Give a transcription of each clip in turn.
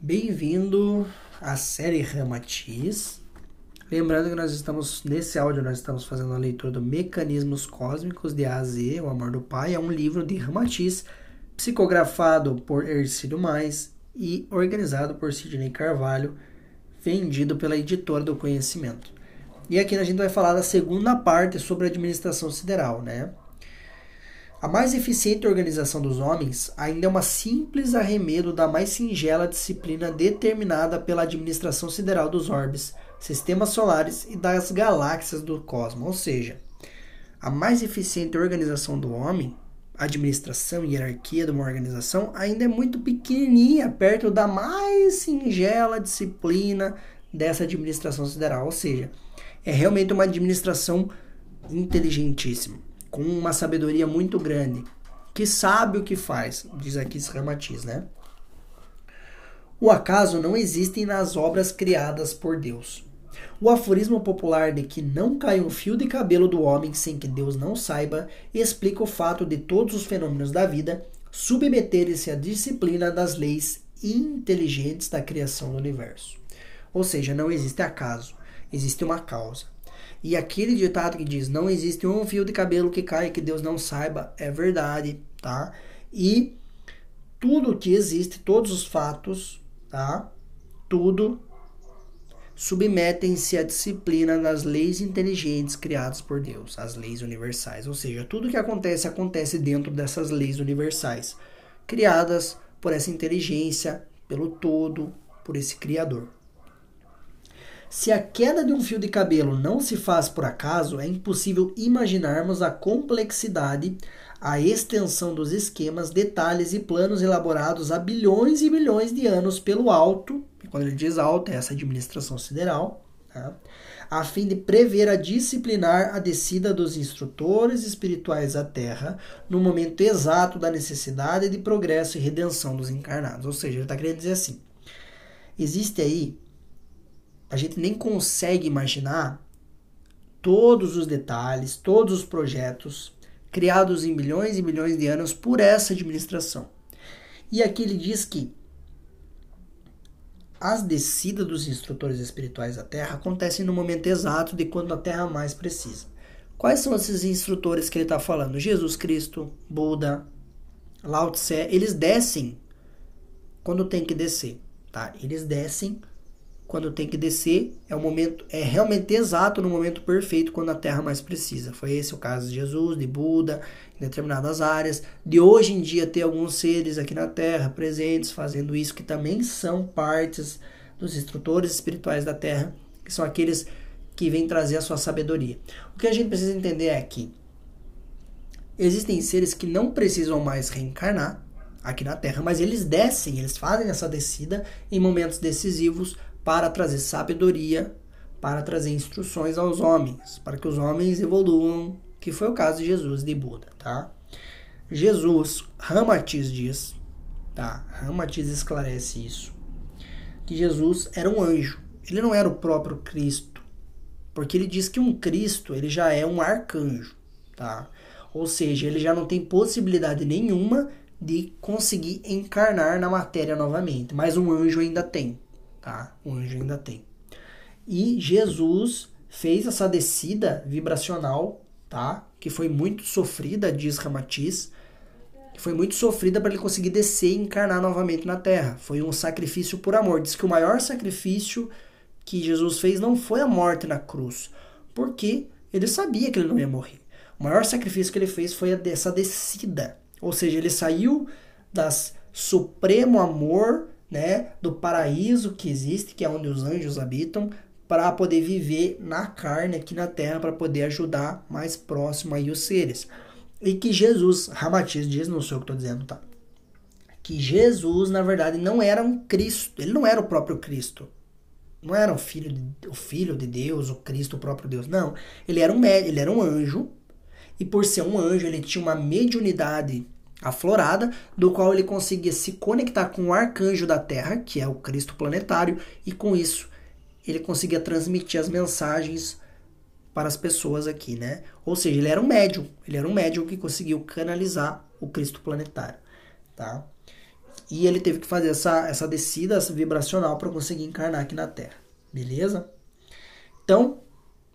bem-vindo à série Ramatiz. Lembrando que nós estamos, nesse áudio, nós estamos fazendo a leitura do Mecanismos Cósmicos de A a Z, O Amor do Pai. É um livro de Ramatiz, psicografado por Ercílio Mais e organizado por Sidney Carvalho, vendido pela editora do Conhecimento. E aqui a gente vai falar da segunda parte sobre a administração sideral, né? A mais eficiente organização dos homens ainda é uma simples arremedo da mais singela disciplina determinada pela administração sideral dos orbes, sistemas solares e das galáxias do cosmos. Ou seja, a mais eficiente organização do homem, administração e hierarquia de uma organização, ainda é muito pequenininha perto da mais singela disciplina dessa administração sideral. Ou seja, é realmente uma administração inteligentíssima com uma sabedoria muito grande, que sabe o que faz, diz aqui Ramatiz, né? O acaso não existe nas obras criadas por Deus. O aforismo popular de que não cai um fio de cabelo do homem sem que Deus não saiba explica o fato de todos os fenômenos da vida submeterem-se à disciplina das leis inteligentes da criação do universo. Ou seja, não existe acaso, existe uma causa. E aquele ditado que diz: não existe um fio de cabelo que caia que Deus não saiba, é verdade, tá? E tudo que existe, todos os fatos, tá? Tudo submetem-se à disciplina das leis inteligentes criadas por Deus, as leis universais. Ou seja, tudo que acontece acontece dentro dessas leis universais, criadas por essa inteligência, pelo todo, por esse Criador. Se a queda de um fio de cabelo não se faz por acaso, é impossível imaginarmos a complexidade, a extensão dos esquemas, detalhes e planos elaborados há bilhões e bilhões de anos pelo alto, quando ele diz alto, é essa administração sideral, tá? a fim de prever a disciplinar a descida dos instrutores espirituais à Terra no momento exato da necessidade de progresso e redenção dos encarnados. Ou seja, ele está querendo dizer assim: existe aí a gente nem consegue imaginar todos os detalhes, todos os projetos criados em milhões e milhões de anos por essa administração. E aqui ele diz que as descidas dos instrutores espirituais à Terra acontecem no momento exato de quando a Terra mais precisa. Quais são esses instrutores que ele está falando? Jesus Cristo, Buda, Lao Tse, eles descem quando tem que descer, tá? Eles descem quando tem que descer, é o momento, é realmente exato no momento perfeito quando a Terra mais precisa. Foi esse o caso de Jesus, de Buda, em determinadas áreas, de hoje em dia ter alguns seres aqui na Terra presentes fazendo isso que também são partes dos instrutores espirituais da Terra, que são aqueles que vêm trazer a sua sabedoria. O que a gente precisa entender é que existem seres que não precisam mais reencarnar aqui na Terra, mas eles descem, eles fazem essa descida em momentos decisivos para trazer sabedoria, para trazer instruções aos homens, para que os homens evoluam, que foi o caso de Jesus de Buda, tá? Jesus, Ramatiz diz, tá? Ramatiz esclarece isso, que Jesus era um anjo, ele não era o próprio Cristo, porque ele diz que um Cristo, ele já é um arcanjo, tá? Ou seja, ele já não tem possibilidade nenhuma de conseguir encarnar na matéria novamente, mas um anjo ainda tem tá? O anjo ainda tem. E Jesus fez essa descida vibracional, tá? Que foi muito sofrida, diz Ramatiz, que foi muito sofrida para ele conseguir descer e encarnar novamente na Terra. Foi um sacrifício por amor. Diz que o maior sacrifício que Jesus fez não foi a morte na cruz, porque ele sabia que ele não ia morrer. O maior sacrifício que ele fez foi essa descida. Ou seja, ele saiu das supremo amor né, do paraíso que existe, que é onde os anjos habitam, para poder viver na carne aqui na terra, para poder ajudar mais próximo aí os seres. E que Jesus, Ramatiz diz, não sei o que estou dizendo, tá? Que Jesus, na verdade, não era um Cristo, ele não era o próprio Cristo. Não era o filho de, o filho de Deus, o Cristo, o próprio Deus. Não, ele era um ele era um anjo. E por ser um anjo, ele tinha uma mediunidade aflorada, do qual ele conseguia se conectar com o arcanjo da Terra, que é o Cristo planetário, e com isso ele conseguia transmitir as mensagens para as pessoas aqui, né? Ou seja, ele era um médium, ele era um médium que conseguiu canalizar o Cristo planetário, tá? E ele teve que fazer essa, essa descida vibracional para conseguir encarnar aqui na Terra. Beleza? Então,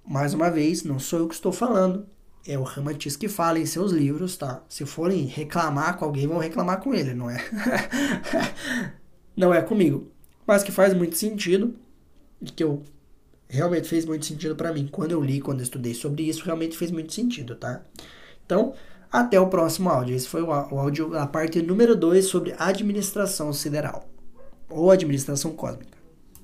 mais uma vez, não sou eu que estou falando. É o Ramatiz que fala em seus livros, tá? Se forem reclamar com alguém, vão reclamar com ele, não é? não é comigo. Mas que faz muito sentido e que eu realmente fez muito sentido para mim. Quando eu li, quando eu estudei sobre isso, realmente fez muito sentido, tá? Então, até o próximo áudio. Esse foi o áudio, a parte número 2 sobre administração sideral ou administração cósmica.